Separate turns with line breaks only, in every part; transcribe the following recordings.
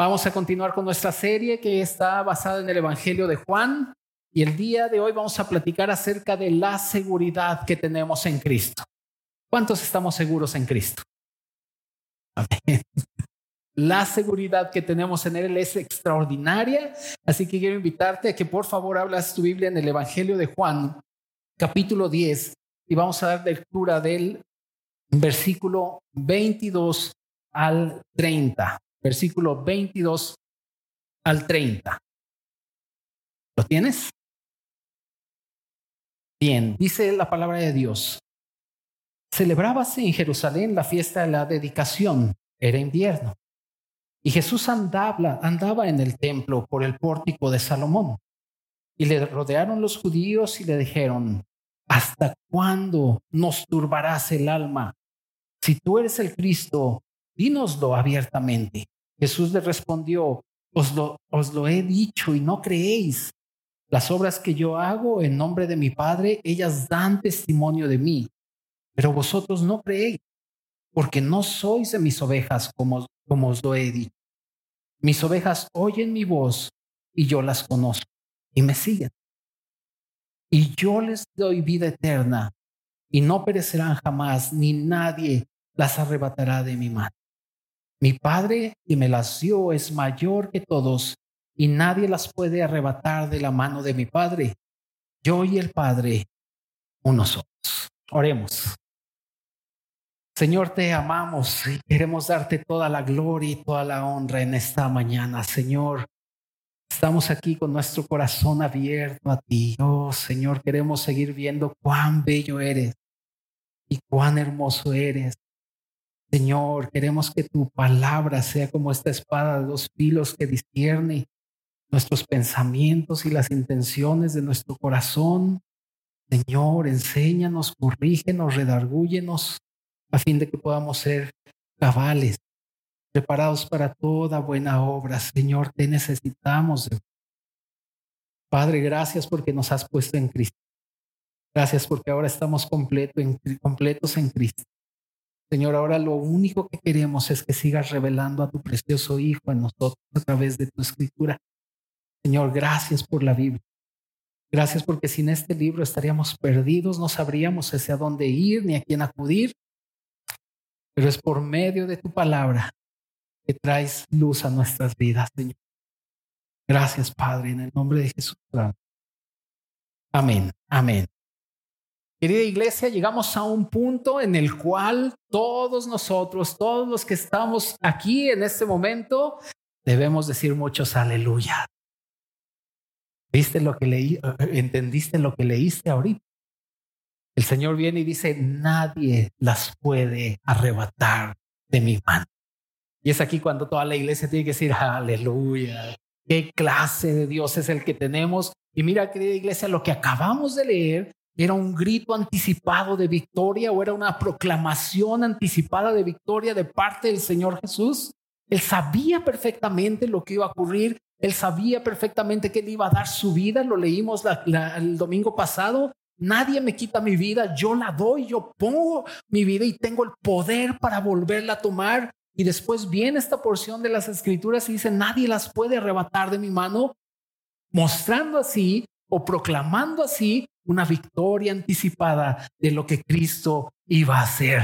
Vamos a continuar con nuestra serie que está basada en el Evangelio de Juan y el día de hoy vamos a platicar acerca de la seguridad que tenemos en Cristo. ¿Cuántos estamos seguros en Cristo? La seguridad que tenemos en Él es extraordinaria, así que quiero invitarte a que por favor hablas tu Biblia en el Evangelio de Juan, capítulo 10, y vamos a dar lectura del versículo 22 al 30 versículo 22 al 30. ¿Lo tienes? Bien, dice la palabra de Dios. Celebrábase en Jerusalén la fiesta de la dedicación. Era invierno. Y Jesús andaba, andaba en el templo por el pórtico de Salomón. Y le rodearon los judíos y le dijeron, ¿hasta cuándo nos turbarás el alma? Si tú eres el Cristo, dínoslo abiertamente. Jesús le respondió, os lo, he dicho y no creéis. Las obras que yo hago en nombre de mi Padre, ellas dan testimonio de mí, pero vosotros no creéis, porque no sois de mis ovejas como os lo he dicho. Mis ovejas oyen mi voz y yo las conozco y me siguen. Y yo les doy vida eterna y no perecerán jamás, ni nadie las arrebatará de mi mano. Mi Padre que me las dio es mayor que todos y nadie las puede arrebatar de la mano de mi Padre. Yo y el Padre, uno somos. Oremos. Señor, te amamos y queremos darte toda la gloria y toda la honra en esta mañana, Señor. Estamos aquí con nuestro corazón abierto a ti. Oh, Señor, queremos seguir viendo cuán bello eres y cuán hermoso eres. Señor, queremos que tu palabra sea como esta espada de dos filos que discierne nuestros pensamientos y las intenciones de nuestro corazón. Señor, enséñanos, corrígenos, redargúyenos, a fin de que podamos ser cabales, preparados para toda buena obra. Señor, te necesitamos. Padre, gracias porque nos has puesto en Cristo. Gracias porque ahora estamos completos en Cristo. Señor, ahora lo único que queremos es que sigas revelando a tu precioso Hijo en nosotros a través de tu escritura. Señor, gracias por la Biblia. Gracias porque sin este libro estaríamos perdidos, no sabríamos hacia dónde ir ni a quién acudir. Pero es por medio de tu palabra que traes luz a nuestras vidas, Señor. Gracias, Padre, en el nombre de Jesús. Amén, amén. Querida iglesia, llegamos a un punto en el cual todos nosotros, todos los que estamos aquí en este momento, debemos decir muchos aleluya. ¿Viste lo que leí? ¿Entendiste lo que leíste ahorita? El Señor viene y dice, nadie las puede arrebatar de mi mano. Y es aquí cuando toda la iglesia tiene que decir, aleluya. ¿Qué clase de Dios es el que tenemos? Y mira, querida iglesia, lo que acabamos de leer ¿Era un grito anticipado de victoria o era una proclamación anticipada de victoria de parte del Señor Jesús? Él sabía perfectamente lo que iba a ocurrir, él sabía perfectamente que él iba a dar su vida, lo leímos el domingo pasado. Nadie me quita mi vida, yo la doy, yo pongo mi vida y tengo el poder para volverla a tomar. Y después viene esta porción de las escrituras y dice, nadie las puede arrebatar de mi mano, mostrando así o proclamando así una victoria anticipada de lo que Cristo iba a hacer.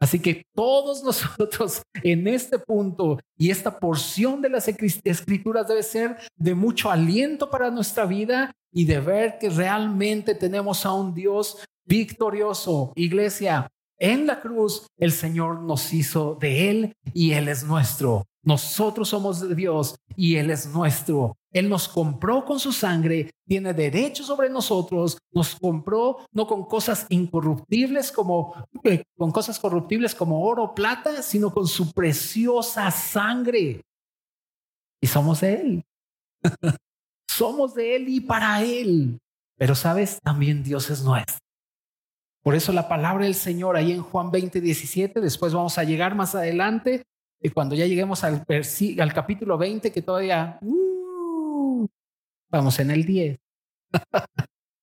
Así que todos nosotros en este punto y esta porción de las escrituras debe ser de mucho aliento para nuestra vida y de ver que realmente tenemos a un Dios victorioso. Iglesia, en la cruz el Señor nos hizo de Él y Él es nuestro. Nosotros somos de Dios y Él es nuestro. Él nos compró con su sangre, tiene derecho sobre nosotros, nos compró no con cosas incorruptibles como eh, con cosas corruptibles como oro o plata, sino con su preciosa sangre. Y somos de Él. somos de Él y para Él. Pero sabes, también Dios es nuestro. Por eso la palabra del Señor ahí en Juan 20, 17, después vamos a llegar más adelante, y cuando ya lleguemos al, al capítulo 20, que todavía uh, vamos en el 10.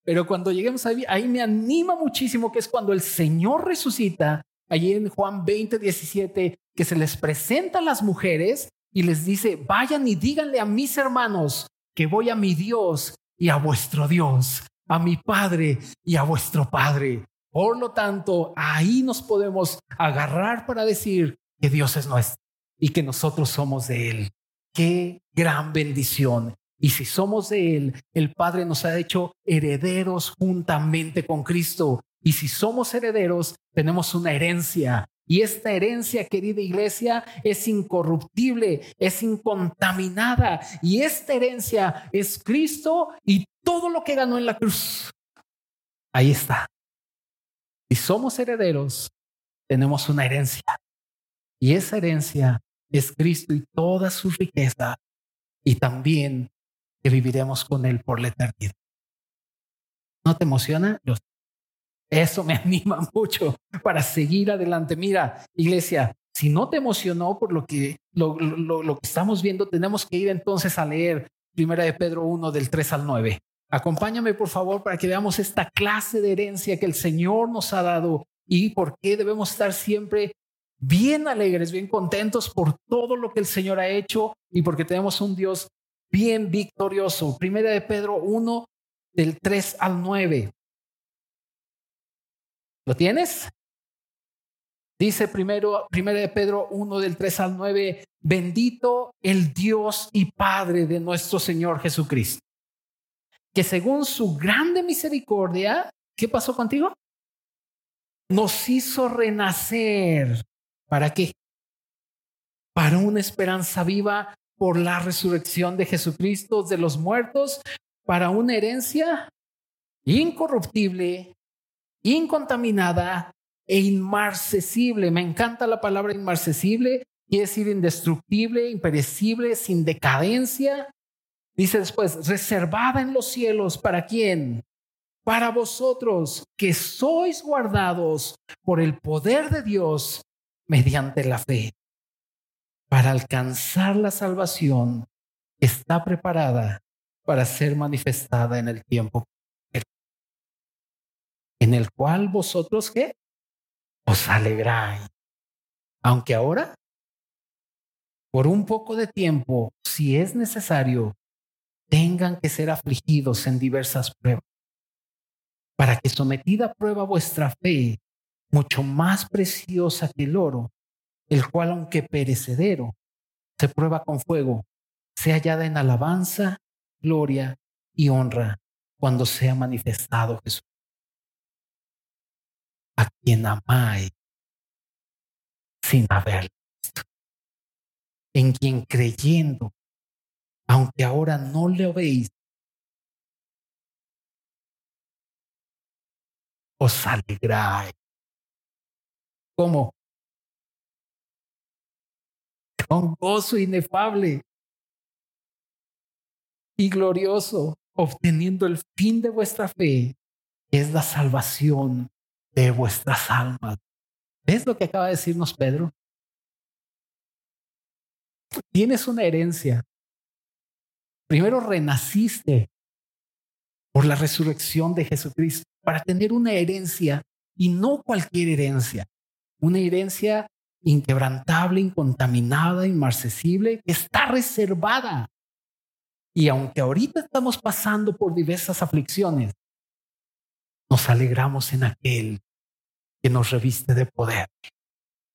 Pero cuando lleguemos ahí, ahí me anima muchísimo que es cuando el Señor resucita, allí en Juan 20, 17, que se les presenta a las mujeres y les dice, vayan y díganle a mis hermanos que voy a mi Dios y a vuestro Dios, a mi Padre y a vuestro Padre. Por lo tanto, ahí nos podemos agarrar para decir que Dios es nuestro y que nosotros somos de Él. Qué gran bendición. Y si somos de Él, el Padre nos ha hecho herederos juntamente con Cristo. Y si somos herederos, tenemos una herencia. Y esta herencia, querida iglesia, es incorruptible, es incontaminada. Y esta herencia es Cristo y todo lo que ganó en la cruz. Ahí está. Si somos herederos, tenemos una herencia. Y esa herencia es Cristo y toda su riqueza. Y también que viviremos con Él por la eternidad. ¿No te emociona? Eso me anima mucho para seguir adelante. Mira, iglesia, si no te emocionó por lo que, lo, lo, que estamos viendo, tenemos que ir entonces a leer Primera de Pedro 1 del 3 al 9. Acompáñame, por favor, para que veamos esta clase de herencia que el Señor nos ha dado y por qué debemos estar siempre bien alegres, bien contentos por todo lo que el Señor ha hecho y porque tenemos un Dios bien victorioso. Primera de Pedro 1, del 3 al 9. ¿Lo tienes? Dice primero, primera de Pedro 1 del 3 al 9, bendito el Dios y Padre de nuestro Señor Jesucristo, que según su grande misericordia, ¿qué pasó contigo? Nos hizo renacer. ¿Para qué? Para una esperanza viva por la resurrección de Jesucristo de los muertos para una herencia incorruptible, incontaminada e inmarcesible. Me encanta la palabra inmarcesible, quiere decir indestructible, imperecible, sin decadencia. Dice después, reservada en los cielos, ¿para quién? Para vosotros que sois guardados por el poder de Dios mediante la fe para alcanzar la salvación está preparada para ser manifestada en el tiempo en el cual vosotros qué os alegráis. Aunque ahora, por un poco de tiempo, si es necesario, tengan que ser afligidos en diversas pruebas, para que sometida a prueba vuestra fe, mucho más preciosa que el oro, el cual aunque perecedero, se prueba con fuego, sea hallada en alabanza, gloria y honra cuando sea manifestado Jesús. A quien amáis sin haberlo visto, en quien creyendo, aunque ahora no le veis, os alegráis. ¿Cómo? Con gozo inefable y glorioso, obteniendo el fin de vuestra fe, que es la salvación de vuestras almas. ¿Ves lo que acaba de decirnos Pedro? Tienes una herencia. Primero renaciste por la resurrección de Jesucristo para tener una herencia y no cualquier herencia, una herencia inquebrantable, incontaminada, inmarcesible, está reservada. Y aunque ahorita estamos pasando por diversas aflicciones, nos alegramos en aquel que nos reviste de poder.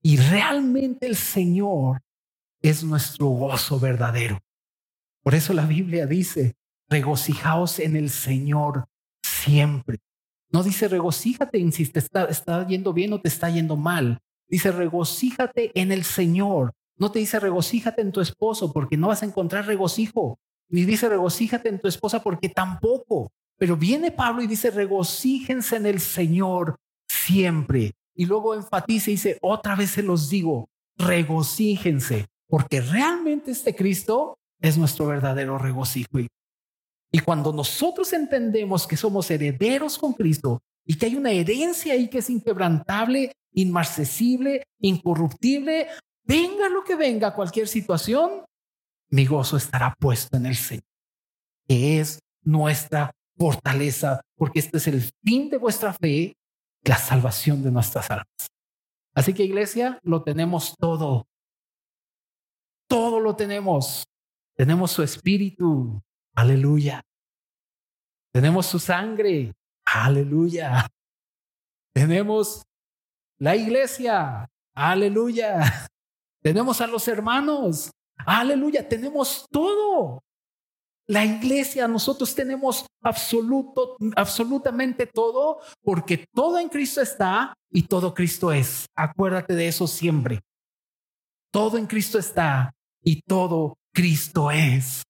Y realmente el Señor es nuestro gozo verdadero. Por eso la Biblia dice, regocijaos en el Señor siempre. No dice regocíjate, insiste, está, está yendo bien o te está yendo mal. Dice, regocíjate en el Señor. No te dice regocíjate en tu esposo porque no vas a encontrar regocijo. Ni dice regocíjate en tu esposa porque tampoco. Pero viene Pablo y dice regocíjense en el Señor siempre. Y luego enfatiza y dice, otra vez se los digo, regocíjense porque realmente este Cristo es nuestro verdadero regocijo. Y cuando nosotros entendemos que somos herederos con Cristo y que hay una herencia ahí que es inquebrantable, inmarcesible, incorruptible, venga lo que venga, cualquier situación, mi gozo estará puesto en el Señor, que es nuestra fortaleza, porque este es el fin de vuestra fe, la salvación de nuestras almas. Así que iglesia, lo tenemos todo. todo lo tenemos. Tenemos su espíritu, aleluya. Tenemos su sangre, aleluya. Tenemos la iglesia, aleluya. Tenemos a los hermanos, aleluya. Tenemos todo. La iglesia, nosotros tenemos absoluto, absolutamente todo, porque todo en Cristo está y todo Cristo es. Acuérdate de eso siempre. Todo en Cristo está y todo Cristo es.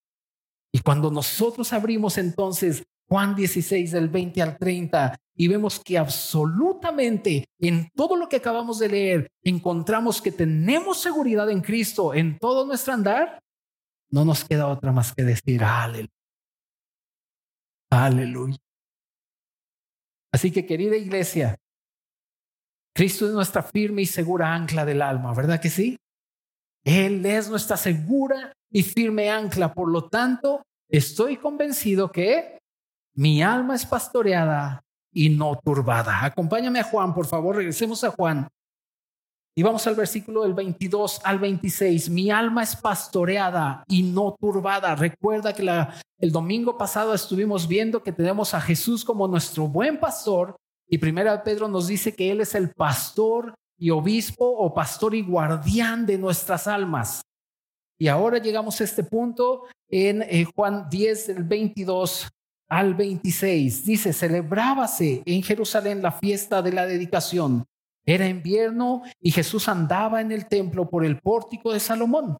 Y cuando nosotros abrimos entonces Juan 16 del 20 al 30 y vemos que absolutamente en todo lo que acabamos de leer encontramos que tenemos seguridad en Cristo en todo nuestro andar, no nos queda otra más que decir aleluya. Aleluya. Así que querida iglesia, Cristo es nuestra firme y segura ancla del alma, ¿verdad que sí? Él es nuestra segura y firme ancla. Por lo tanto, estoy convencido que mi alma es pastoreada y no turbada. Acompáñame a Juan, por favor, regresemos a Juan. Y vamos al versículo del 22 al 26. Mi alma es pastoreada y no turbada. Recuerda que el domingo pasado estuvimos viendo que tenemos a Jesús como nuestro buen pastor. Y primero Pedro nos dice que Él es el pastor y obispo o pastor y guardián de nuestras almas. Y ahora llegamos a este punto en eh, Juan 10, del 22 al 26. Dice, celebrábase en Jerusalén la fiesta de la dedicación. Era invierno y Jesús andaba en el templo por el pórtico de Salomón.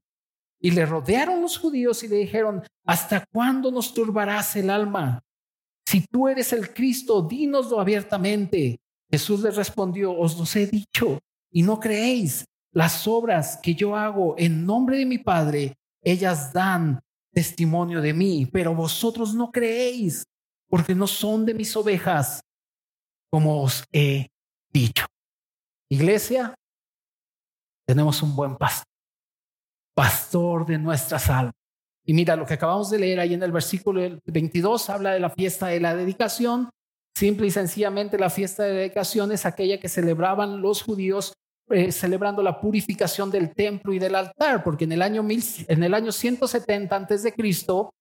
Y le rodearon los judíos y le dijeron, ¿hasta cuándo nos turbarás el alma? Si tú eres el Cristo, dínoslo abiertamente. Jesús le respondió, os los he dicho y no creéis. Las obras que yo hago en nombre de mi Padre, ellas dan testimonio de mí, pero vosotros no creéis, porque no son de mis ovejas, como os he dicho. Iglesia, tenemos un buen pastor, pastor de nuestras almas. Y mira, lo que acabamos de leer ahí en el versículo 22 habla de la fiesta de la dedicación. Simple y sencillamente la fiesta de dedicación es aquella que celebraban los judíos eh, celebrando la purificación del templo y del altar, porque en el año, mil, en el año 170 antes de Cristo,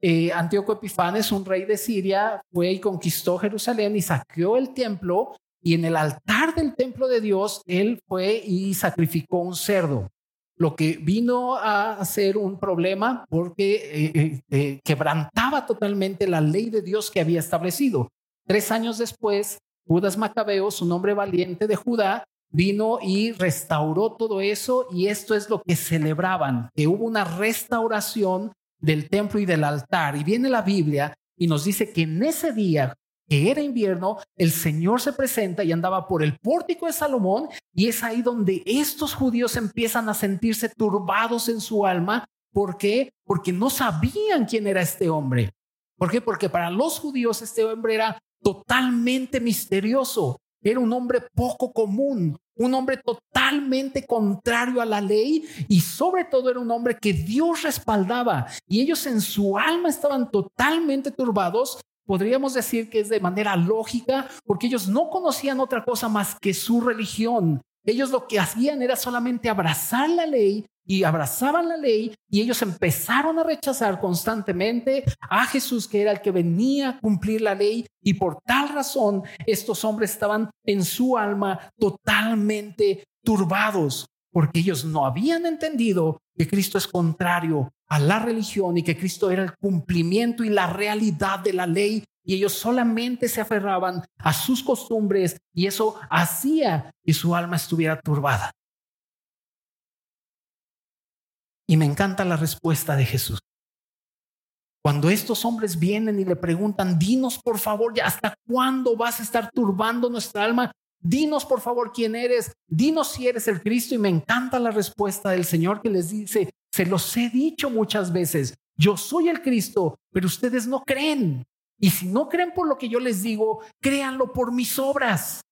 eh, Antíoco Epifanes, un rey de Siria, fue y conquistó Jerusalén y saqueó el templo y en el altar del templo de Dios, él fue y sacrificó un cerdo, lo que vino a ser un problema porque eh, quebrantaba totalmente la ley de Dios que había establecido. Tres años después, Judas Macabeo, un hombre valiente de Judá, vino y restauró todo eso y esto es lo que celebraban, que hubo una restauración del templo y del altar. Y viene la Biblia y nos dice que en ese día, que era invierno, el Señor se presenta y andaba por el pórtico de Salomón y es ahí donde estos judíos empiezan a sentirse turbados en su alma. ¿Por qué? Porque no sabían quién era este hombre. ¿Por qué? Porque para los judíos este hombre era totalmente misterioso. Era un hombre poco común, un hombre totalmente contrario a la ley y sobre todo era un hombre que Dios respaldaba y ellos en su alma estaban totalmente turbados. Podríamos decir que es de manera lógica porque ellos no conocían otra cosa más que su religión. Ellos lo que hacían era solamente abrazar la ley y abrazaban la ley y ellos empezaron a rechazar constantemente a Jesús, que era el que venía a cumplir la ley. Y por tal razón, estos hombres estaban en su alma totalmente turbados, porque ellos no habían entendido que Cristo es contrario a la religión y que Cristo era el cumplimiento y la realidad de la ley. Y ellos solamente se aferraban a sus costumbres y eso hacía que su alma estuviera turbada. Y me encanta la respuesta de Jesús. Cuando estos hombres vienen y le preguntan, dinos por favor, ya hasta cuándo vas a estar turbando nuestra alma, dinos por favor quién eres, dinos si eres el Cristo. Y me encanta la respuesta del Señor que les dice, se los he dicho muchas veces, yo soy el Cristo, pero ustedes no creen. Y si no creen por lo que yo les digo, créanlo por mis obras.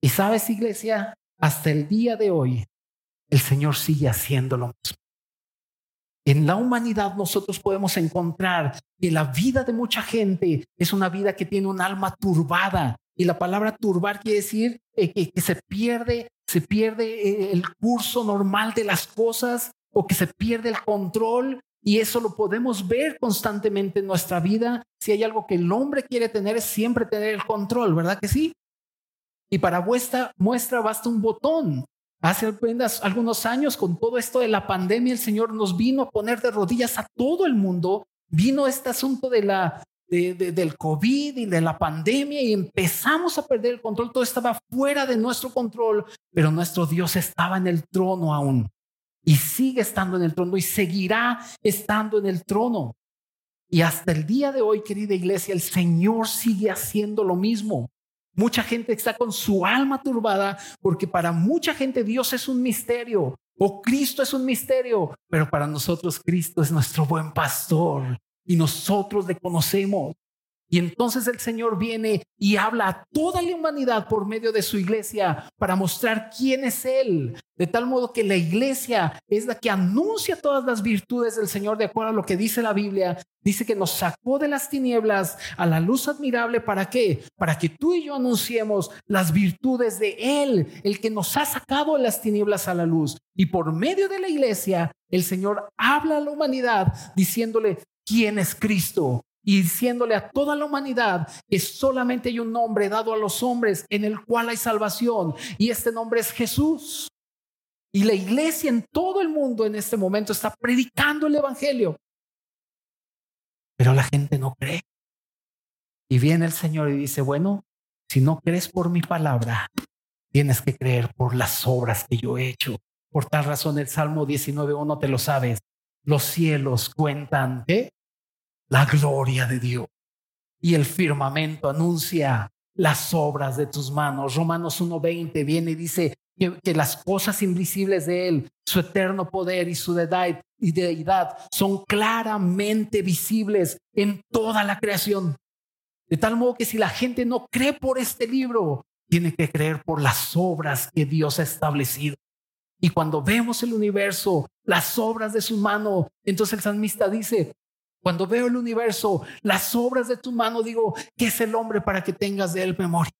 Y sabes, iglesia, hasta el día de hoy, el Señor sigue haciendo lo mismo. En la humanidad nosotros podemos encontrar que la vida de mucha gente es una vida que tiene un alma turbada. Y la palabra turbar quiere decir eh, que, se pierde se pierde eh, el curso normal de las cosas o que se pierde el control. Y eso lo podemos ver constantemente en nuestra vida. Si hay algo que el hombre quiere tener es siempre tener el control, ¿verdad que sí? Y para vuestra muestra basta un botón. Hace apenas algunos años, con todo esto de la pandemia, el Señor nos vino a poner de rodillas a todo el mundo. Vino este asunto de la, del COVID y de la pandemia y empezamos a perder el control. Todo estaba fuera de nuestro control, pero nuestro Dios estaba en el trono aún y sigue estando en el trono y seguirá estando en el trono. Y hasta el día de hoy, querida iglesia, el Señor sigue haciendo lo mismo. Mucha gente está con su alma turbada porque para mucha gente Dios es un misterio o Cristo es un misterio, pero para nosotros Cristo es nuestro buen pastor y nosotros le conocemos. Y entonces el Señor viene y habla a toda la humanidad por medio de su iglesia para mostrar quién es Él. De tal modo que la iglesia es la que anuncia todas las virtudes del Señor de acuerdo a lo que dice la Biblia. Dice que nos sacó de las tinieblas a la luz admirable. ¿Para qué? Para que tú y yo anunciemos las virtudes de Él, el que nos ha sacado de las tinieblas a la luz. Y por medio de la iglesia, el Señor habla a la humanidad diciéndole, ¿quién es Cristo? Y diciéndole a toda la humanidad que solamente hay un nombre dado a los hombres en el cual hay salvación y este nombre es Jesús. Y la iglesia en todo el mundo en este momento está predicando el Evangelio. Pero la gente no cree. Y viene el Señor y dice, bueno, si no crees por mi palabra, tienes que creer por las obras que yo he hecho. Por tal razón el Salmo 19.1 te lo sabes. Los cielos cuentan ¿qué? La gloria de Dios. Y el firmamento anuncia las obras de tus manos. Romanos 1.20 viene y dice que, las cosas invisibles de Él, su eterno poder y su deidad, y deidad son claramente visibles en toda la creación. De tal modo que si la gente no cree por este libro, tiene que creer por las obras que Dios ha establecido. Y cuando vemos el universo, las obras de su mano, entonces el salmista dice, cuando veo el universo, las obras de tu mano, digo, ¿qué es el hombre para que tengas de él memoria?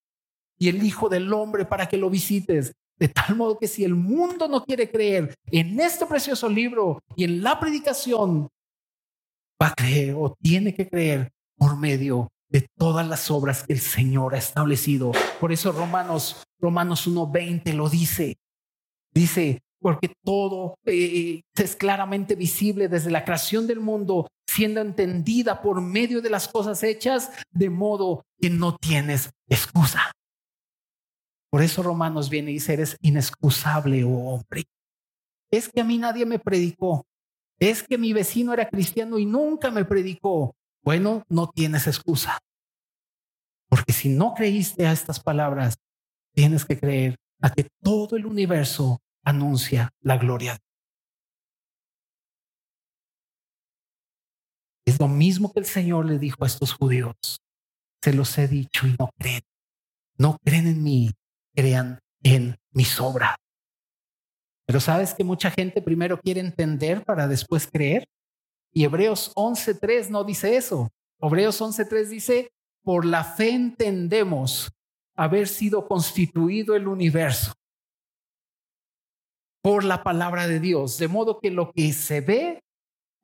Y el Hijo del Hombre para que lo visites. De tal modo que si el mundo no quiere creer en este precioso libro y en la predicación, va a creer o tiene que creer por medio de todas las obras que el Señor ha establecido. Por eso Romanos, Romanos 1.20 lo dice. Dice, porque todo eh, es claramente visible desde la creación del mundo, siendo entendida por medio de las cosas hechas, de modo que no tienes excusa. Por eso Romanos viene y dice, eres inexcusable, oh hombre. Es que a mí nadie me predicó. Es que mi vecino era cristiano y nunca me predicó. Bueno, no tienes excusa. Porque si no creíste a estas palabras, tienes que creer a que todo el universo anuncia la gloria. Es lo mismo que el Señor le dijo a estos judíos. Se los he dicho y no creen. No creen en mí, crean en mis obras. Pero sabes que mucha gente primero quiere entender para después creer. Y Hebreos 11.3 no dice eso. Hebreos 11.3 dice, por la fe entendemos haber sido constituido el universo por la palabra de Dios, de modo que lo que se ve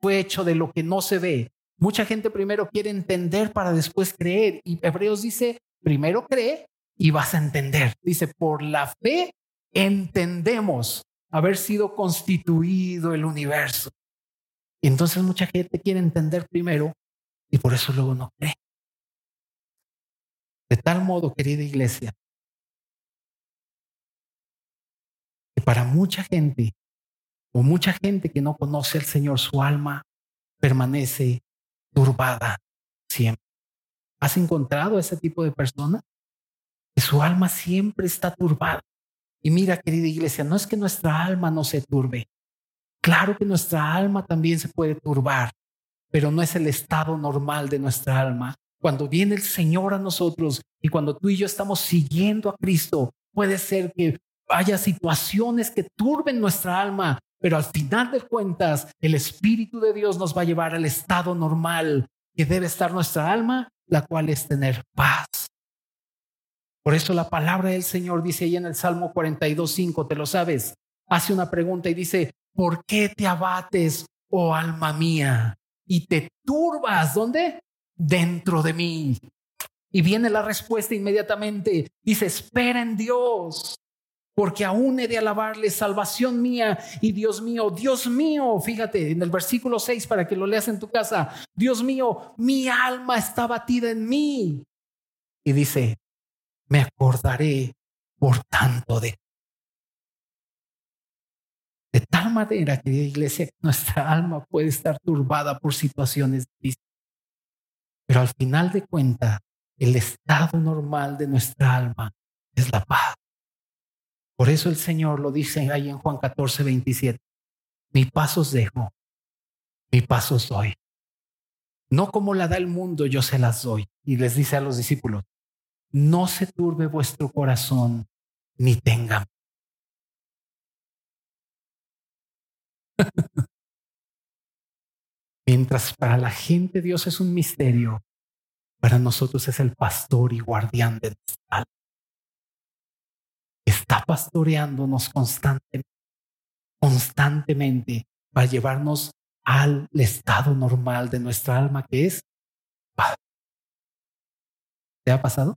fue hecho de lo que no se ve. Mucha gente primero quiere entender para después creer y Hebreos dice, primero cree y vas a entender. Dice, por la fe entendemos haber sido constituido el universo. Y entonces mucha gente quiere entender primero y por eso luego no cree. De tal modo, querida iglesia, para mucha gente o mucha gente que no conoce al Señor, su alma permanece turbada siempre. ¿Has encontrado a ese tipo de persona? Que su alma siempre está turbada. Y mira, querida iglesia, no es que nuestra alma no se turbe. Claro que nuestra alma también se puede turbar, pero no es el estado normal de nuestra alma. Cuando viene el Señor a nosotros y cuando tú y yo estamos siguiendo a Cristo, puede ser que haya situaciones que turben nuestra alma, pero al final de cuentas el Espíritu de Dios nos va a llevar al estado normal que debe estar nuestra alma, la cual es tener paz. Por eso la palabra del Señor dice ahí en el Salmo 42, 5, te lo sabes, hace una pregunta y dice, ¿por qué te abates, oh alma mía? Y te turbas, ¿dónde? Dentro de mí. Y viene la respuesta inmediatamente. Dice, espera en Dios, porque aún he de alabarle, salvación mía y Dios mío, Dios mío, fíjate en el versículo 6 para que lo leas en tu casa, Dios mío, mi alma está batida en mí. Y dice, me acordaré por tanto de de tal manera, querida iglesia, nuestra alma puede estar turbada por situaciones difíciles. Pero al final de cuentas, el estado normal de nuestra alma es la paz. Por eso el Señor lo dice ahí en Juan 14, 27. Mi paz os dejo, mi paz os doy. No como la da el mundo, yo se las doy. Y les dice a los discípulos, no se turbe vuestro corazón, ni tengan Mientras para la gente Dios es un misterio, para nosotros es el pastor y guardián de nuestra alma. Está pastoreándonos constantemente, constantemente para llevarnos al estado normal de nuestra alma que es paz. ¿Te ha pasado?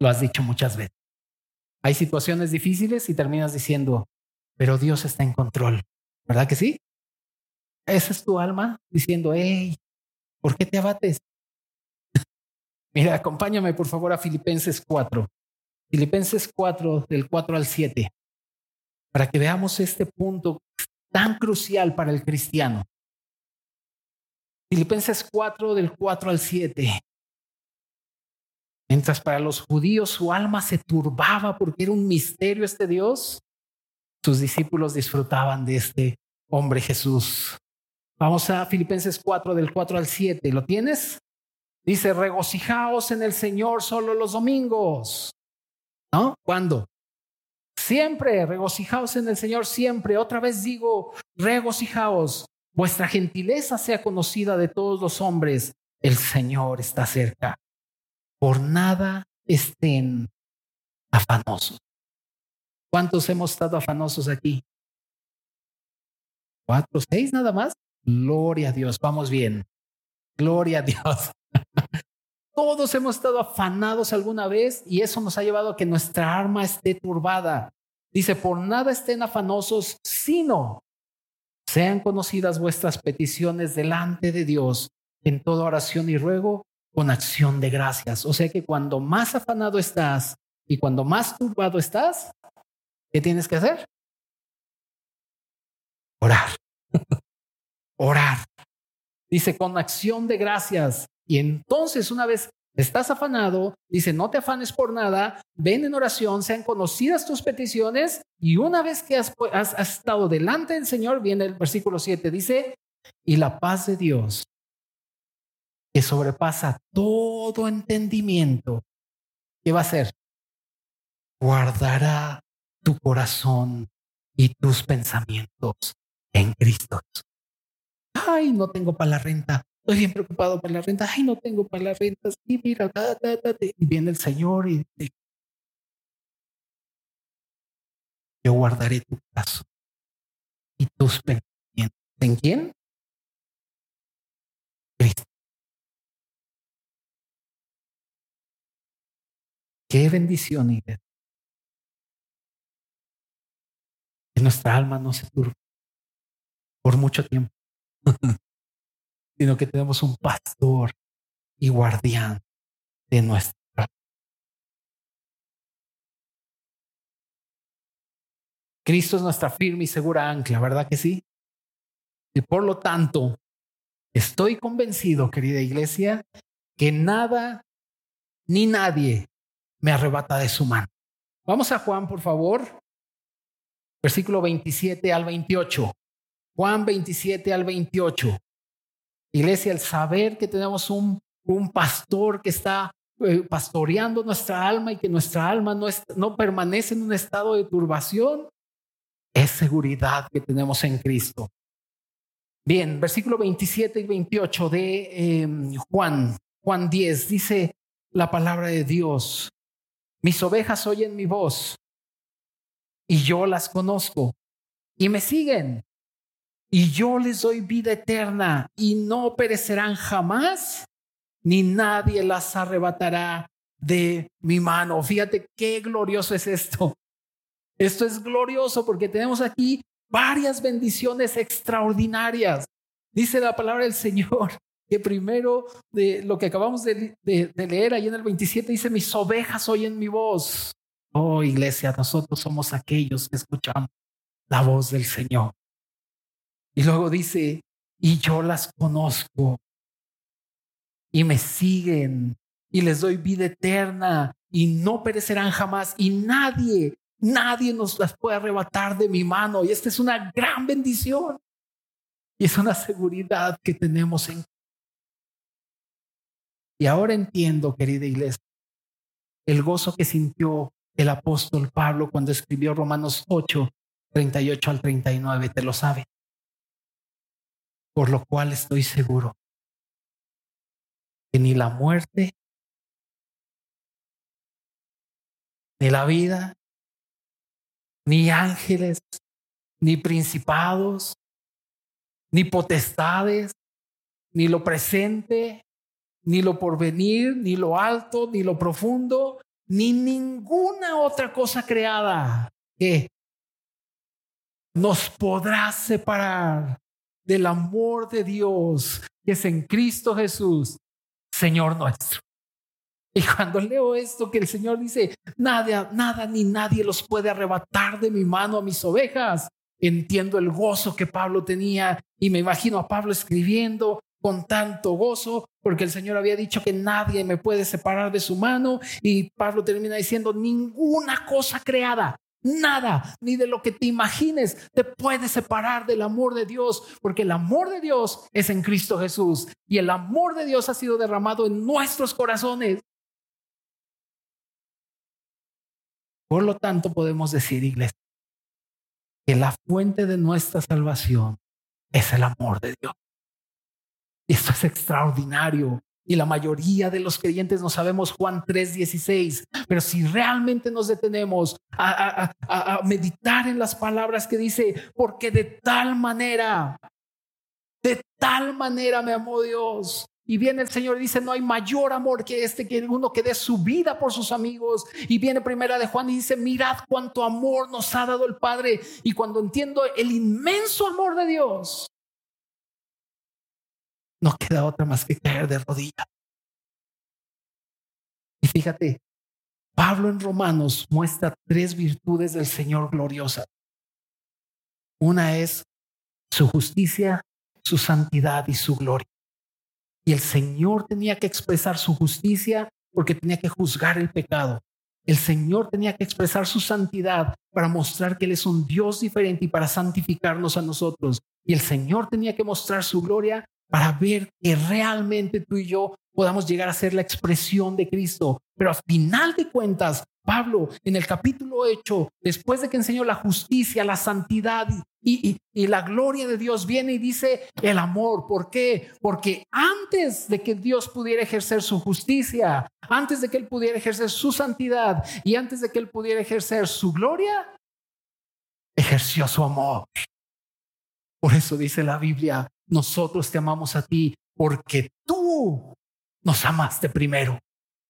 Lo has dicho muchas veces. Hay situaciones difíciles y terminas diciendo, pero Dios está en control. ¿Verdad que sí? Esa es tu alma diciendo, hey, ¿por qué te abates? Mira, acompáñame por favor a Filipenses 4. Filipenses 4, del 4 al 7, para que veamos este punto tan crucial para el cristiano. Filipenses 4, del 4 al 7. Mientras para los judíos su alma se turbaba porque era un misterio este Dios, sus discípulos disfrutaban de este hombre Jesús. Vamos a Filipenses 4 del 4 al 7. ¿Lo tienes? Dice, regocijaos en el Señor solo los domingos. ¿No? ¿Cuándo? Siempre, regocijaos en el Señor siempre. Otra vez digo, regocijaos. Vuestra gentileza sea conocida de todos los hombres. El Señor está cerca. Por nada estén afanosos. ¿Cuántos hemos estado afanosos aquí? ¿Cuatro, seis nada más? Gloria a Dios, vamos bien. Gloria a Dios. Todos hemos estado afanados alguna vez y eso nos ha llevado a que nuestra arma esté turbada. Dice, por nada estén afanosos, sino sean conocidas vuestras peticiones delante de Dios en toda oración y ruego con acción de gracias. O sea que cuando más afanado estás y cuando más turbado estás, ¿Qué tienes que hacer? Orar. Orar. Dice, con acción de gracias. Y entonces una vez estás afanado, dice, no te afanes por nada, ven en oración, sean conocidas tus peticiones. Y una vez que has, estado delante del Señor, viene el versículo 7, dice, y la paz de Dios, que sobrepasa todo entendimiento, ¿qué va a hacer? Guardará tu corazón y tus pensamientos en Cristo. Ay, no tengo para la renta. Estoy bien preocupado por la renta. Ay, no tengo para la renta. Sí, mira, y viene el Señor y dice, yo guardaré tu corazón y tus pensamientos. ¿En quién? Cristo. Qué bendición, Iglesia. nuestra alma no se turbe por mucho tiempo, sino que tenemos un pastor y guardián de nuestra Cristo es nuestra firme y segura ancla, ¿verdad que sí? Y por lo tanto, estoy convencido, querida iglesia, que nada ni nadie me arrebata de su mano. Vamos a Juan, por favor, versículo 27 al 28. Juan 27 al 28. Iglesia, el saber que tenemos un, un pastor que está eh, pastoreando nuestra alma y que nuestra alma no, no permanece en un estado de turbación, es seguridad que tenemos en Cristo. Bien, versículo 27 y 28 de em, Juan, Juan 10, dice la palabra de Dios. Mis ovejas oyen mi voz y yo las conozco y me siguen y yo les doy vida eterna y no perecerán jamás, ni nadie las arrebatará de mi mano. Fíjate qué glorioso es esto. Esto es glorioso porque tenemos aquí varias bendiciones extraordinarias. Dice la palabra del Señor que primero de lo que acabamos de, leer ahí en el 27 dice, mis ovejas oyen mi voz. Oh iglesia, nosotros somos aquellos que escuchamos la voz del Señor. Y luego dice, y yo las conozco y me siguen y les doy vida eterna y no perecerán jamás y nadie, nadie nos las puede arrebatar de mi mano. Y esta es una gran bendición. Y es una seguridad que tenemos en... Y ahora entiendo, querida iglesia, el gozo que sintió el apóstol Pablo cuando escribió Romanos 8, 38 al 39, te lo sabe por lo cual estoy seguro que ni la muerte, ni la vida, ni ángeles, ni principados, ni potestades, ni lo presente, ni lo porvenir, ni lo alto, ni lo profundo, ni ninguna otra cosa creada que nos podrá separar del amor de Dios que es en Cristo Jesús, Señor nuestro. Y cuando leo esto que el Señor dice, nada, nada ni nadie los puede arrebatar de mi mano a mis ovejas, entiendo el gozo que Pablo tenía y me imagino a Pablo escribiendo con tanto gozo, porque el Señor había dicho que nadie me puede separar de su mano y Pablo termina diciendo, ninguna cosa creada, Nada, ni de lo que te imagines, te puede separar del amor de Dios, porque el amor de Dios es en Cristo Jesús y el amor de Dios ha sido derramado en nuestros corazones. Por lo tanto, podemos decir, iglesia, que la fuente de nuestra salvación es el amor de Dios. Y esto es extraordinario. Y la mayoría de los creyentes no sabemos Juan 3:16, pero si realmente nos detenemos a, meditar en las palabras que dice, porque de tal manera, de tal manera me amó Dios. Y viene el Señor y dice, no hay mayor amor que este, que uno que dé su vida por sus amigos. Y viene primera de Juan y dice, mirad cuánto amor nos ha dado el Padre. Y cuando entiendo el inmenso amor de Dios, no queda otra más que caer de rodillas. Y fíjate, Pablo en Romanos muestra tres virtudes del Señor gloriosa. Una es su justicia, su santidad y su gloria. Y el Señor tenía que expresar su justicia porque tenía que juzgar el pecado. El Señor tenía que expresar su santidad para mostrar que Él es un Dios diferente y para santificarnos a nosotros. Y el Señor tenía que mostrar su gloria para ver que realmente tú y yo podamos llegar a ser la expresión de Cristo. Pero a final de cuentas, Pablo en el capítulo 8, después de que enseñó la justicia, la santidad y, y, la gloria de Dios, viene y dice el amor. ¿Por qué? Porque antes de que Dios pudiera ejercer su justicia, antes de que Él pudiera ejercer su santidad y antes de que Él pudiera ejercer su gloria, ejerció su amor. Por eso dice la Biblia, nosotros te amamos a ti porque tú nos amaste primero.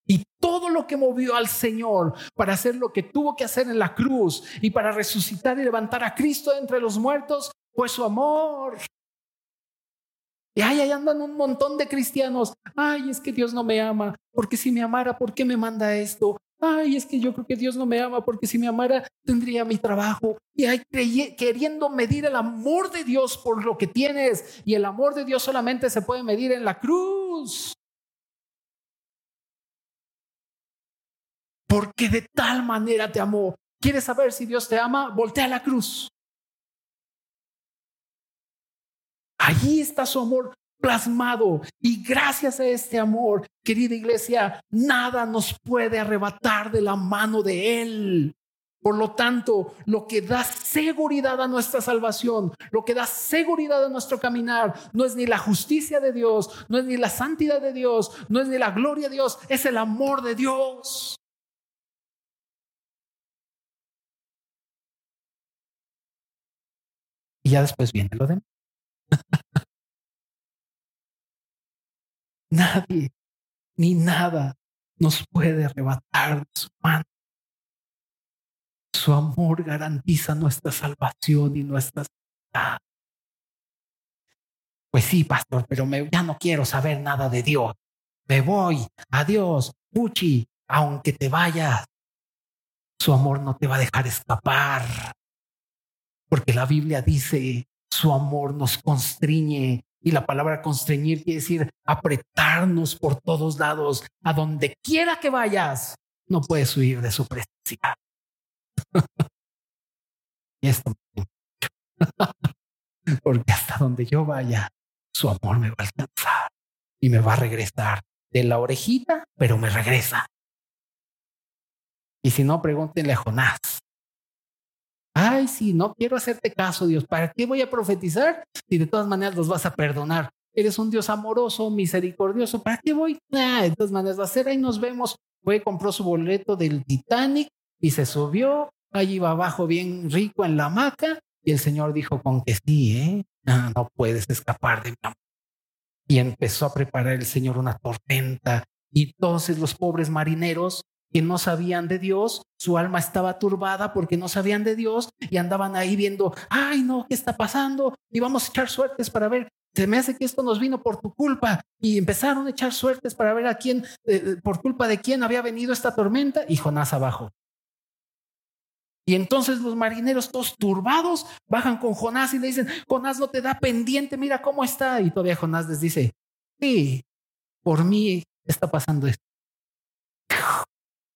Y todo lo que movió al Señor para hacer lo que tuvo que hacer en la cruz y para resucitar y levantar a Cristo entre los muertos fue su amor. Y ahí andan un montón de cristianos. Ay, es que Dios no me ama. Porque si me amara, ¿por qué me manda esto? Ay, es que yo creo que Dios no me ama porque si me amara tendría mi trabajo. Y hay queriendo medir el amor de Dios por lo que tienes. Y el amor de Dios solamente se puede medir en la cruz. Porque de tal manera te amó. ¿Quieres saber si Dios te ama? Voltea a la cruz. Allí está su amor plasmado. Y gracias a este amor, querida iglesia, nada nos puede arrebatar de la mano de Él. Por lo tanto, lo que da seguridad a nuestra salvación, lo que da seguridad a nuestro caminar, no es ni la justicia de Dios, no es ni la santidad de Dios, no es ni la gloria de Dios, es el amor de Dios. Y ya después viene lo demás. Nadie ni nada nos puede arrebatar de su mano. Su amor garantiza nuestra salvación y nuestra sanidad. Pues sí, pastor, pero me, ya no quiero saber nada de Dios. Me voy. Adiós, Puchi. Aunque te vayas, su amor no te va a dejar escapar. Porque la Biblia dice, su amor nos constriñe. Y la palabra constreñir quiere decir apretarnos por todos lados. A donde quiera que vayas, no puedes huir de su presencia. y esto porque hasta donde yo vaya, su amor me va a alcanzar y me va a regresar de la orejita, pero me regresa. Y si no, pregúntenle a Jonás. Ay, sí, no quiero hacerte caso, Dios. ¿Para qué voy a profetizar si de todas maneras los vas a perdonar? Eres un Dios amoroso, misericordioso. ¿Para qué voy? Ah, de todas maneras va a ser. Ahí nos vemos. Fue, compró su boleto del Titanic y se subió. Allí iba abajo bien rico en la hamaca. Y el Señor dijo con que sí, ¿eh? Ah, no puedes escapar de mi amor. Y empezó a preparar el Señor una tormenta. Y entonces los pobres marineros que no sabían de Dios, su alma estaba turbada porque no sabían de Dios y andaban ahí viendo, ay no, ¿qué está pasando? Y vamos a echar suertes para ver, se me hace que esto nos vino por tu culpa. Y empezaron a echar suertes para ver a quién, eh, eh, por culpa de quién había venido esta tormenta y Jonás abajo. Y entonces los marineros todos turbados bajan con Jonás y le dicen, Jonás no te da pendiente, mira cómo está. Y todavía Jonás les dice, sí, por mí está pasando esto.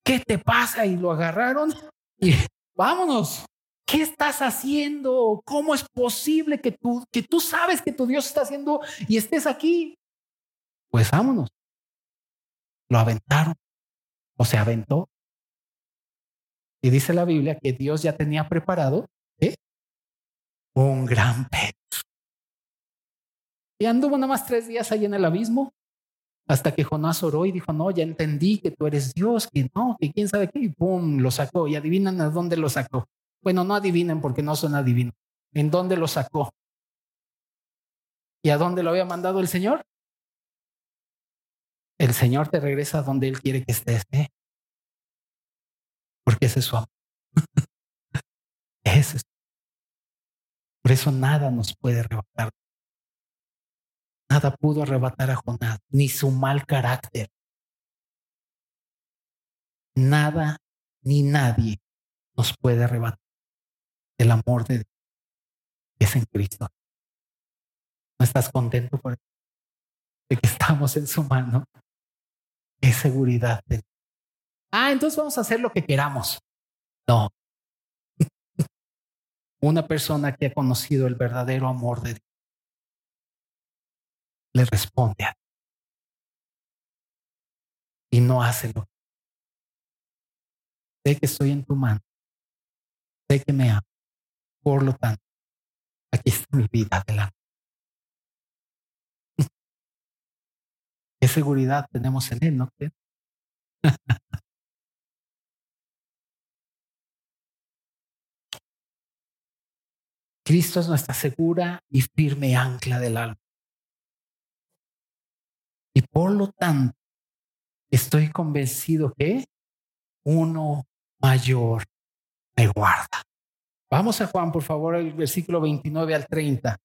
¿Qué te pasa? Y lo agarraron y vámonos. ¿Qué estás haciendo? ¿Cómo es posible que tú, que tú sabes que tu Dios está haciendo y estés aquí? Pues vámonos. Lo aventaron o se aventó. Y dice la Biblia que Dios ya tenía preparado ¿eh? un gran pez. Y anduvo nada más tres días ahí en el abismo hasta que Jonás oró y dijo, no, ya entendí que tú eres Dios, que no, que quién sabe qué, y pum, lo sacó. Y adivinan a dónde lo sacó. Bueno, no adivinen porque no son adivinos. ¿En dónde lo sacó? ¿Y a dónde lo había mandado el Señor? El Señor te regresa donde Él quiere que estés, ¿eh? Porque ese es su amor. ese es. Por eso nada nos puede arrebatar Nada pudo arrebatar a Jonás, ni su mal carácter. Nada ni nadie nos puede arrebatar el amor de Dios que es en Cristo. ¿No estás contento por de que estamos en su mano? ¿Qué seguridad? De... Ah, entonces vamos a hacer lo que queramos. No. Una persona que ha conocido el verdadero amor de Dios le responde a y no hace lo. Sé que estoy en tu mano. Sé que me amo. Por lo tanto, aquí está mi vida adelante. ¿Qué seguridad tenemos en Él, no Cristo es nuestra segura y firme ancla del alma. Y por lo tanto, estoy convencido que uno mayor me guarda. Vamos a Juan, por favor, el versículo 29 al 30.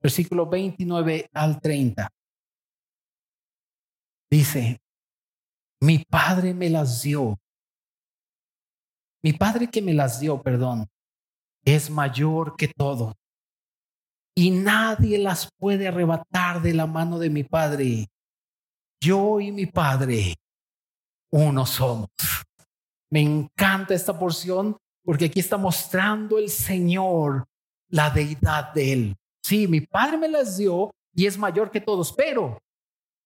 Versículo 29 al 30. Dice, mi padre me las dio. Mi padre que me las dio, perdón, es mayor que todo. Y nadie las puede arrebatar de la mano de mi padre yo y mi Padre, uno somos. Me encanta esta porción porque aquí está mostrando el Señor la deidad de Él. Sí, mi Padre me las dio y es mayor que todos, pero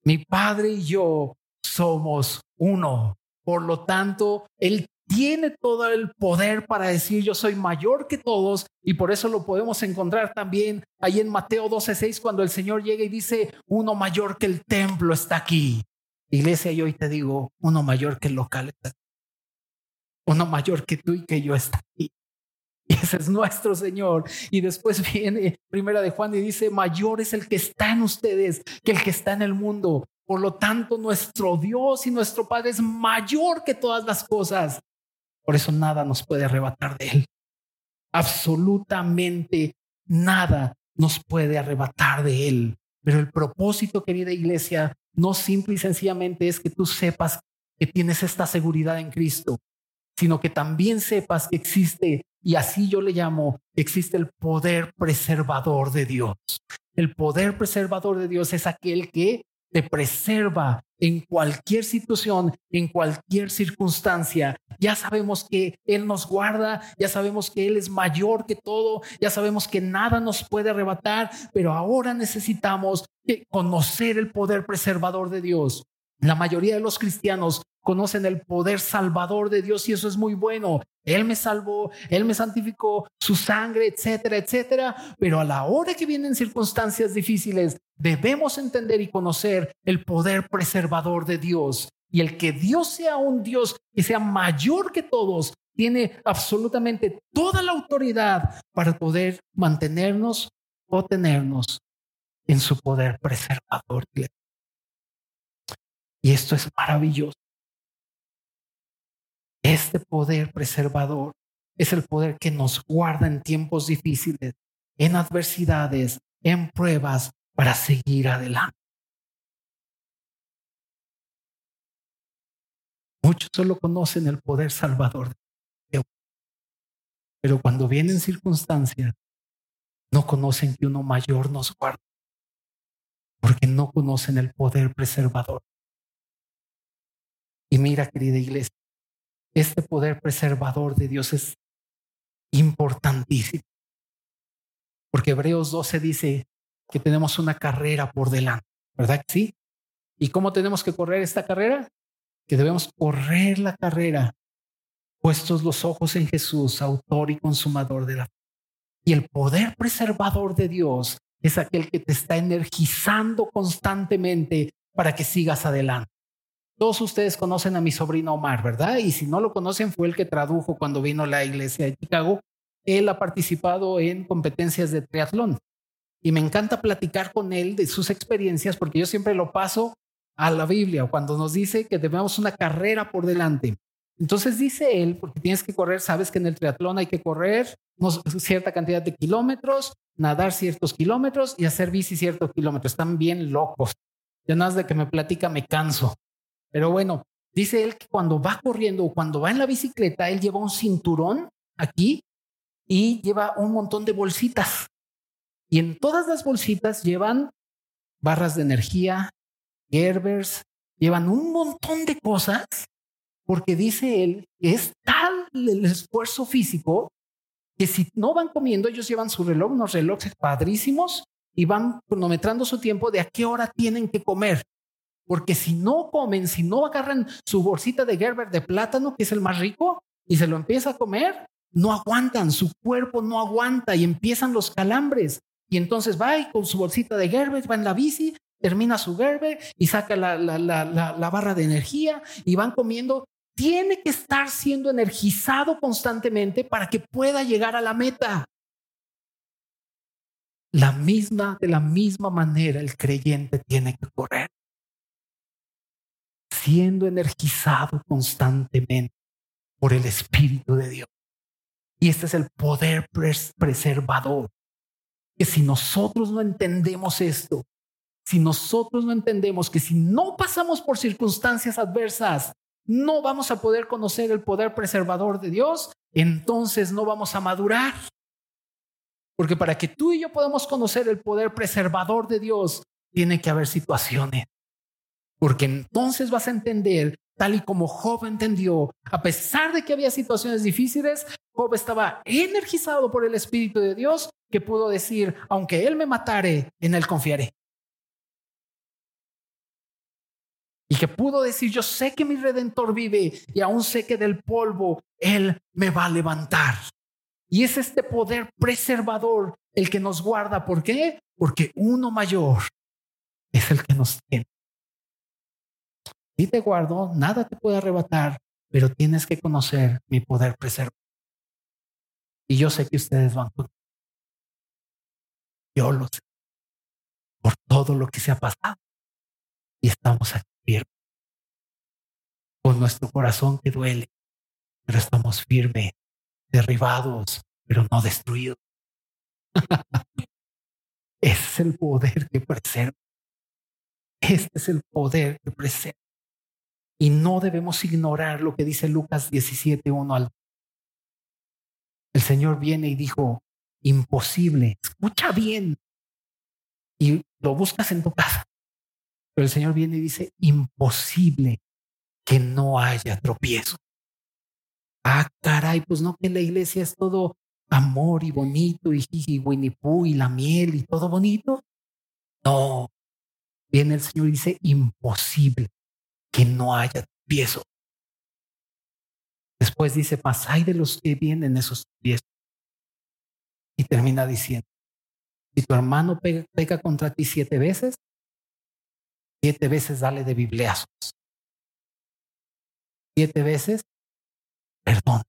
mi Padre y yo somos uno. Por lo tanto, Él tiene todo el poder para decir yo soy mayor que todos y por eso lo podemos encontrar también ahí en Mateo 12:6 cuando el Señor llega y dice, uno mayor que el templo está aquí. Iglesia, yo hoy te digo, uno mayor que el local está aquí. Uno mayor que tú y que yo está aquí. Y ese es nuestro Señor. Y después viene Primera de Juan y dice, mayor es el que está en ustedes que el que está en el mundo. Por lo tanto, nuestro Dios y nuestro Padre es mayor que todas las cosas. Por eso nada nos puede arrebatar de Él. Absolutamente nada nos puede arrebatar de Él. Pero el propósito, querida iglesia, no simple y sencillamente es que tú sepas que tienes esta seguridad en Cristo, sino que también sepas que existe, y así yo le llamo, existe el poder preservador de Dios. El poder preservador de Dios es aquel que te preserva en cualquier situación, en cualquier circunstancia. Ya sabemos que Él nos guarda, ya sabemos que Él es mayor que todo, ya sabemos que nada nos puede arrebatar, pero ahora necesitamos conocer el poder preservador de Dios. La mayoría de los cristianos conocen el poder salvador de Dios y eso es muy bueno. Él me salvó, Él me santificó, su sangre, etcétera, etcétera. Pero a la hora que vienen circunstancias difíciles, debemos entender y conocer el poder preservador de Dios. Y el que Dios sea un Dios que sea mayor que todos, tiene absolutamente toda la autoridad para poder mantenernos o tenernos en su poder preservador. Y esto es maravilloso. Este poder preservador es el poder que nos guarda en tiempos difíciles, en adversidades, en pruebas, para seguir adelante. Muchos solo conocen el poder salvador de Dios, pero cuando vienen circunstancias, no conocen que uno mayor nos guarda, porque no conocen el poder preservador. Y mira, querida iglesia, este poder preservador de Dios es importantísimo. Porque Hebreos 12 dice que tenemos una carrera por delante, ¿verdad sí? ¿Y cómo tenemos que correr esta carrera? Que debemos correr la carrera puestos los ojos en Jesús, autor y consumador de la fe. Y el poder preservador de Dios es aquel que te está energizando constantemente para que sigas adelante. Todos ustedes conocen a mi sobrino Omar, ¿verdad? Y si no lo conocen, fue el que tradujo cuando vino la iglesia de Chicago. Él ha participado en competencias de triatlón. Y me encanta platicar con él de sus experiencias porque yo siempre lo paso a la Biblia cuando nos dice que debemos una carrera por delante. Entonces dice él, porque tienes que correr, sabes que en el triatlón hay que correr cierta cantidad de kilómetros, nadar ciertos kilómetros y hacer bici ciertos kilómetros. Están bien locos. Ya nada de que me platica me canso. Pero bueno, dice él que cuando va corriendo o cuando va en la bicicleta, él lleva un cinturón aquí y lleva un montón de bolsitas. Y en todas las bolsitas llevan barras de energía, Gerbers, llevan un montón de cosas, porque dice él que es tal el esfuerzo físico que si no van comiendo, ellos llevan su reloj, unos relojes padrísimos, y van cronometrando su tiempo de a qué hora tienen que comer. Porque si no comen, si no agarran su bolsita de Gerber de plátano, que es el más rico, y se lo empieza a comer, no aguantan, su cuerpo no aguanta y empiezan los calambres. Y entonces va y con su bolsita de Gerber, va en la bici, termina su Gerber y saca la, la, la, la barra de energía y van comiendo. Tiene que estar siendo energizado constantemente para que pueda llegar a la meta. La misma, de la misma manera, el creyente tiene que correr siendo energizado constantemente por el Espíritu de Dios. Y este es el poder preservador. Que si nosotros no entendemos esto, si nosotros no entendemos que si no pasamos por circunstancias adversas, no vamos a poder conocer el poder preservador de Dios, entonces no vamos a madurar. Porque para que tú y yo podamos conocer el poder preservador de Dios, tiene que haber situaciones porque entonces vas a entender, tal y como Job entendió, a pesar de que había situaciones difíciles, Job estaba energizado por el Espíritu de Dios, que pudo decir, aunque Él me matare, en Él confiaré. Y que pudo decir, yo sé que mi redentor vive y aún sé que del polvo Él me va a levantar. Y es este poder preservador el que nos guarda. ¿Por qué? Porque uno mayor es el que nos tiene. Si te guardo, nada te puede arrebatar, pero tienes que conocer mi poder preservador. Y yo sé que ustedes van con Yo lo sé. Por todo lo que se ha pasado. Y estamos aquí firmes. Con nuestro corazón que duele. Pero estamos firmes, derribados, pero no destruidos. Ese es el poder que preserva. Este es el poder que preserva. Y no debemos ignorar lo que dice Lucas 17, 1 al. El Señor viene y dijo, imposible, escucha bien. Y lo buscas en tu casa. Pero el Señor viene y dice, imposible que no haya tropiezo. Ah, caray, pues no que la iglesia es todo amor y bonito y jiji, Winnie y la miel y todo bonito. No. Viene el Señor y dice, imposible que no haya tropiezo. Después dice, más hay de los que vienen esos pies. Y termina diciendo, si tu hermano pega, contra ti siete veces, siete veces dale de bibliazos. Siete veces, perdón.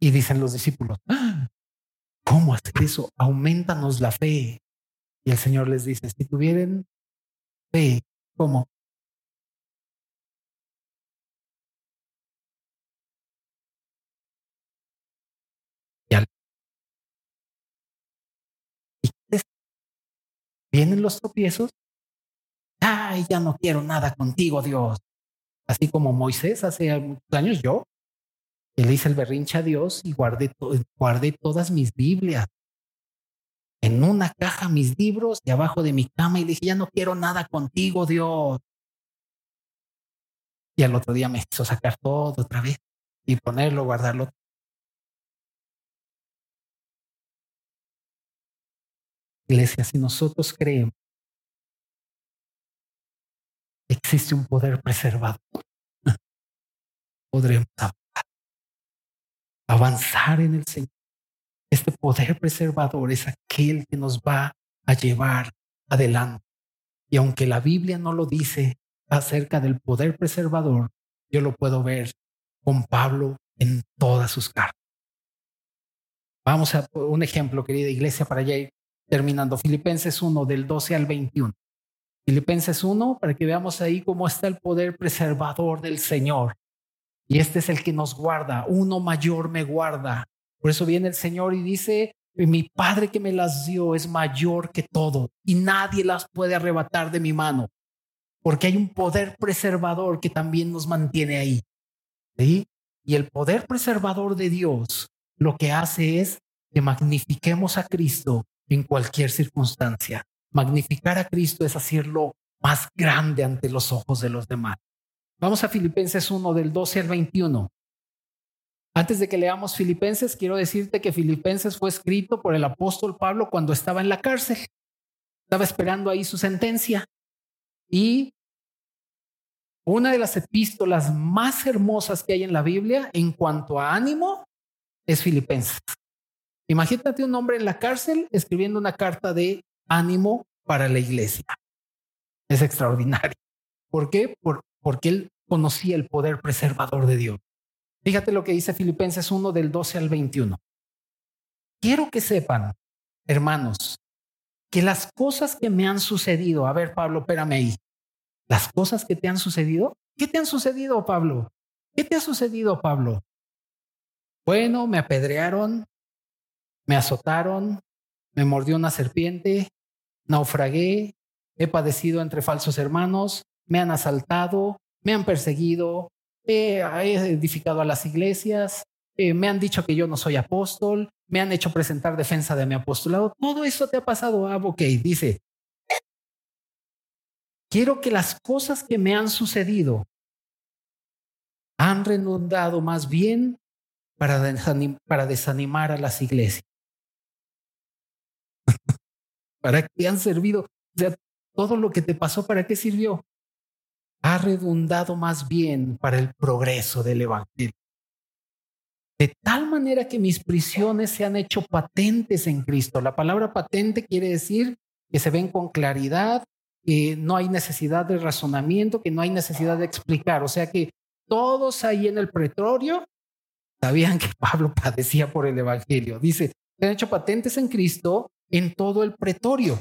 Y dicen los discípulos, ah, ¿cómo hacer eso? Aumentanos la fe. Y el Señor les dice, si tuvieran fe, ¿cómo? Vienen los tropiezos. Ay, ya no quiero nada contigo, Dios. Así como Moisés hace muchos años, yo, le hice el berrinche a Dios y guardé, guardé todas mis Biblias. En una caja mis libros y abajo de mi cama y dije, ya no quiero nada contigo, Dios. Y al otro día me hizo sacar todo otra vez y ponerlo, guardarlo. Iglesia, si nosotros creemos, existe un poder preservado, podremos avanzar en el Señor. Este poder preservador es aquel que nos va a llevar adelante. Y aunque la Biblia no lo dice acerca del poder preservador, yo lo puedo ver con Pablo en todas sus cartas. Vamos a un ejemplo, querida iglesia, para ya ir terminando. Filipenses 1 del 12 al 21. Filipenses 1 para que veamos ahí cómo está el poder preservador del Señor. Y este es el que nos guarda. Uno mayor me guarda. Por eso viene el Señor y dice, mi Padre que me las dio es mayor que todo y nadie las puede arrebatar de mi mano. Porque hay un poder preservador que también nos mantiene ahí. Y el poder preservador de Dios lo que hace es que magnifiquemos a Cristo en cualquier circunstancia. Magnificar a Cristo es hacerlo más grande ante los ojos de los demás. Vamos a Filipenses 1 del 12 al 21. Antes de que leamos Filipenses, quiero decirte que Filipenses fue escrito por el apóstol Pablo cuando estaba en la cárcel. Estaba esperando ahí su sentencia. Y una de las epístolas más hermosas que hay en la Biblia en cuanto a ánimo es Filipenses. Imagínate un hombre en la cárcel escribiendo una carta de ánimo para la iglesia. Es extraordinario. ¿Por qué? porque él conocía el poder preservador de Dios. Fíjate lo que dice Filipenses 1 del 12 al 21. Quiero que sepan, hermanos, que las cosas que me han sucedido, a ver Pablo, espérame ahí, las cosas que te han sucedido, ¿qué te han sucedido, Pablo? ¿Qué te ha sucedido, Pablo? Bueno, me apedrearon, me azotaron, me mordió una serpiente, naufragué, he padecido entre falsos hermanos, me han asaltado, me han perseguido, he edificado a las iglesias, eh, me han dicho que yo no soy apóstol, me han hecho presentar defensa de mi apostolado. Todo eso te ha pasado, ah, ok, dice, quiero que las cosas que me han sucedido han redundado más bien para, para desanimar a las iglesias. ¿Para qué han servido? O sea, todo lo que te pasó, ¿para qué sirvió? Ha redundado más bien para el progreso del Evangelio. De tal manera que mis prisiones se han hecho patentes en Cristo. La palabra patente quiere decir que se ven con claridad, que no hay necesidad de razonamiento, que no hay necesidad de explicar. O sea que todos ahí en el pretorio sabían que Pablo padecía por el Evangelio. Dice, se han hecho patentes en Cristo en todo el pretorio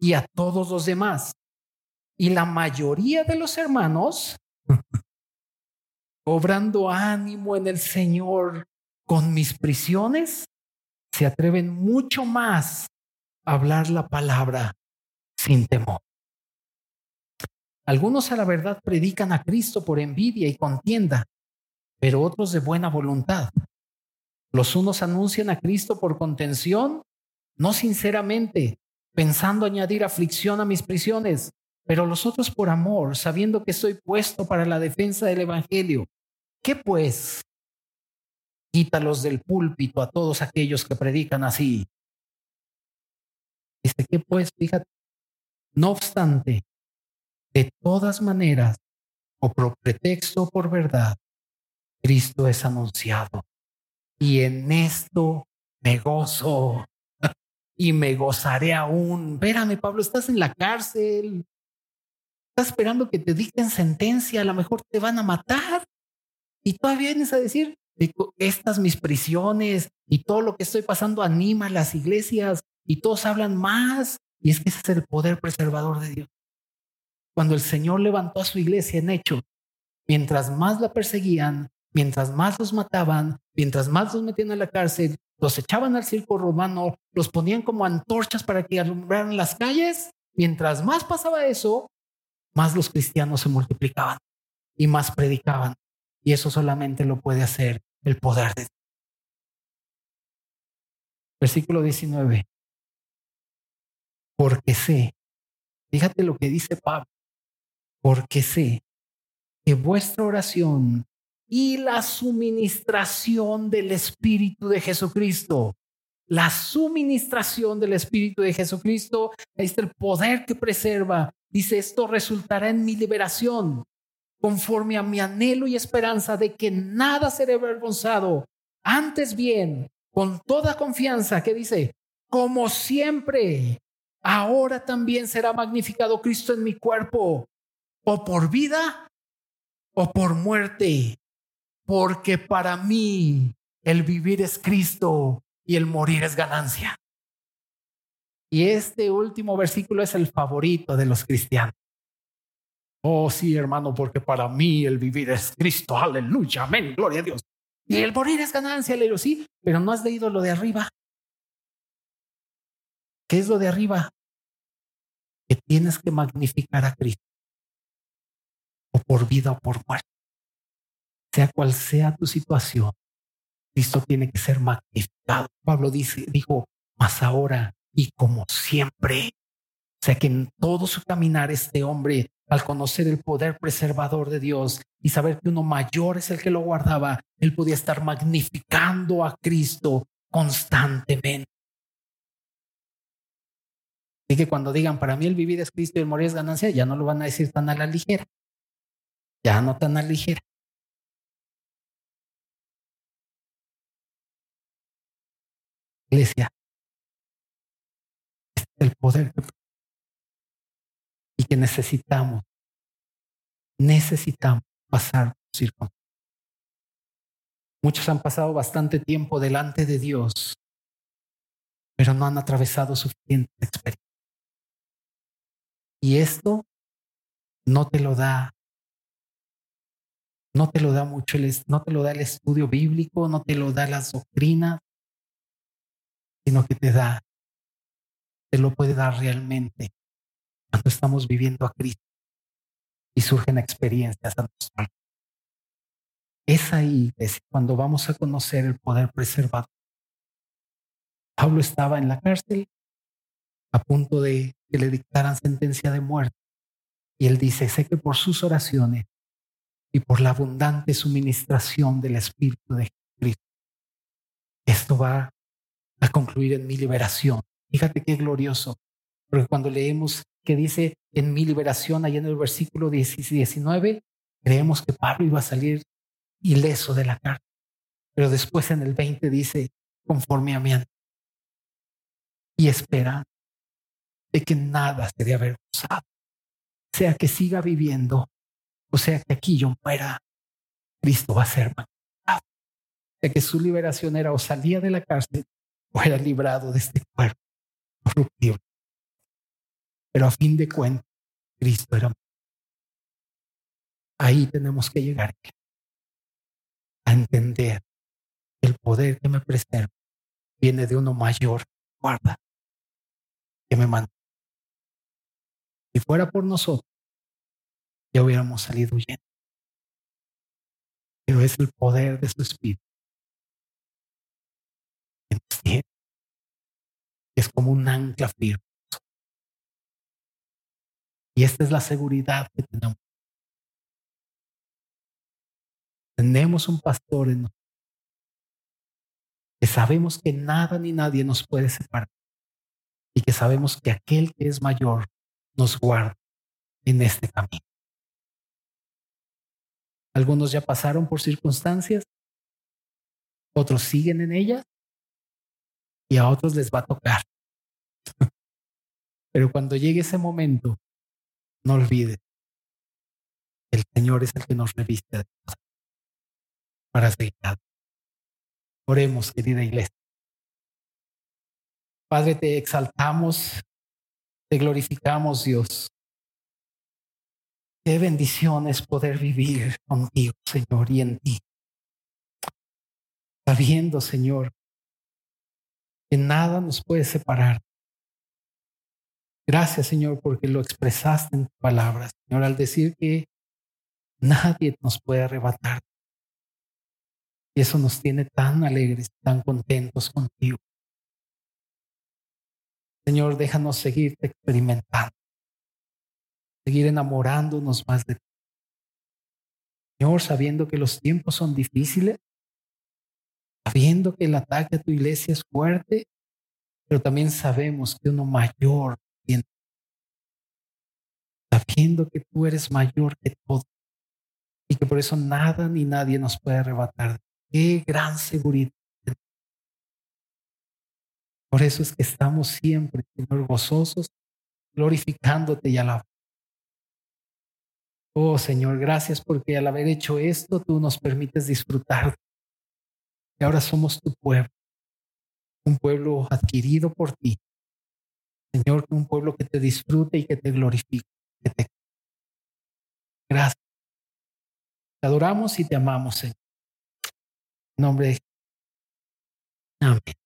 y a todos los demás. Y la mayoría de los hermanos, obrando ánimo en el Señor con mis prisiones, se atreven mucho más a hablar la palabra sin temor. Algunos a la verdad predican a Cristo por envidia y contienda, pero otros de buena voluntad. Los unos anuncian a Cristo por contención, no sinceramente, pensando añadir aflicción a mis prisiones, pero los otros por amor, sabiendo que estoy puesto para la defensa del Evangelio. ¿Qué pues? Quítalos del púlpito a todos aquellos que predican así. Dice, ¿qué pues? Fíjate. No obstante, de todas maneras, o por pretexto o por verdad, Cristo es anunciado. Y en esto me gozo y me gozaré aún. Espérame, Pablo, estás en la cárcel. Estás esperando que te dicten sentencia, a lo mejor te van a matar. Y todavía vienes a decir, estas mis prisiones y todo lo que estoy pasando anima a las iglesias y todos hablan más. Y es que ese es el poder preservador de Dios. Cuando el Señor levantó a su iglesia en hecho, mientras más la perseguían, mientras más los mataban, mientras más los metían a la cárcel, los echaban al circo romano, los ponían como antorchas para que alumbraran las calles, mientras más pasaba eso, más los cristianos se multiplicaban y más predicaban. Y eso solamente lo puede hacer el poder de Dios. Versículo 19. Porque sé, fíjate lo que dice Pablo, porque sé que vuestra oración y la suministración del Espíritu de Jesucristo. La suministración del Espíritu de Jesucristo, está el poder que preserva. Dice, esto resultará en mi liberación, conforme a mi anhelo y esperanza de que nada seré avergonzado. Antes bien, con toda confianza, que dice, como siempre, ahora también será magnificado Cristo en mi cuerpo, o por vida o por muerte porque para mí el vivir es Cristo y el morir es ganancia. Y este último versículo es el favorito de los cristianos. Oh, sí, hermano, porque para mí el vivir es Cristo. Aleluya, amén, gloria a Dios. Y el morir es ganancia, le digo, sí, pero no has leído lo de arriba. ¿Qué es lo de arriba? Que tienes que magnificar a Cristo. O por vida o por muerte sea cual sea tu situación, Cristo tiene que ser magnificado. Pablo dice, dijo, más ahora y como siempre. O sea que en todo su caminar este hombre, al conocer el poder preservador de Dios y saber que uno mayor es el que lo guardaba, él podía estar magnificando a Cristo constantemente. Así que cuando digan, para mí el vivir es Cristo y el morir es ganancia, ya no lo van a decir tan a la ligera. Ya no tan a la ligera. iglesia es el poder y que necesitamos, necesitamos pasar por Muchos han pasado bastante tiempo delante de Dios, pero no han atravesado suficiente experiencia. Y esto no te lo da, no te lo da mucho, no te lo da el estudio bíblico, no te lo da las doctrinas, sino que te da, lo puede dar realmente cuando estamos viviendo a Cristo y surgen experiencias a nosotros. Es ahí cuando vamos a conocer el poder preservado. Pablo estaba en la cárcel a punto de que le dictaran sentencia de muerte. Y él dice, sé que por sus oraciones y por la abundante suministración del Espíritu de Cristo, esto va a concluir en mi liberación. Fíjate qué glorioso, porque cuando leemos que dice en mi liberación, allá en el versículo 19, creemos que Pablo iba a salir ileso de la cárcel. Pero después en el 20 dice, conforme a mi y espera de que nada se dé avergonzado, sea que siga viviendo, o sea que aquí yo muera, Cristo va a ser magnificado. de que su liberación era o salía de la cárcel o era librado de este cuerpo corruptible. Pero a fin de cuentas, Cristo era. Ahí tenemos que llegar a entender que el poder que me preserva viene de uno mayor, guarda, que me manda. Si fuera por nosotros, ya hubiéramos salido huyendo. Pero es el poder de su espíritu. Es como un ancla firme. Y esta es la seguridad que tenemos. Tenemos un pastor en nosotros que sabemos que nada ni nadie nos puede separar y que sabemos que aquel que es mayor nos guarda en este camino. Algunos ya pasaron por circunstancias, otros siguen en ellas y a otros les va a tocar. Pero cuando llegue ese momento, no olvides, el Señor es el que nos reviste para seguir. Oremos, querida iglesia. Padre, te exaltamos, te glorificamos, Dios. Qué bendición es poder vivir contigo, Señor, y en ti. Sabiendo, Señor, que nada nos puede separar. Gracias, Señor, porque lo expresaste en tu palabra, Señor, al decir que nadie nos puede arrebatar. Y eso nos tiene tan alegres, tan contentos contigo. Señor, déjanos seguirte experimentando seguir enamorándonos más de ti. Señor, sabiendo que los tiempos son difíciles, sabiendo que el ataque a tu iglesia es fuerte, pero también sabemos que uno mayor tiene. Sabiendo que tú eres mayor que todo y que por eso nada ni nadie nos puede arrebatar. Qué gran seguridad. Por eso es que estamos siempre, Señor, gozosos, glorificándote y alabando. Oh Señor, gracias porque al haber hecho esto tú nos permites disfrutar. Y ahora somos tu pueblo, un pueblo adquirido por ti. Señor, un pueblo que te disfrute y que te glorifique. Gracias. Te adoramos y te amamos, Señor. En nombre de Amén.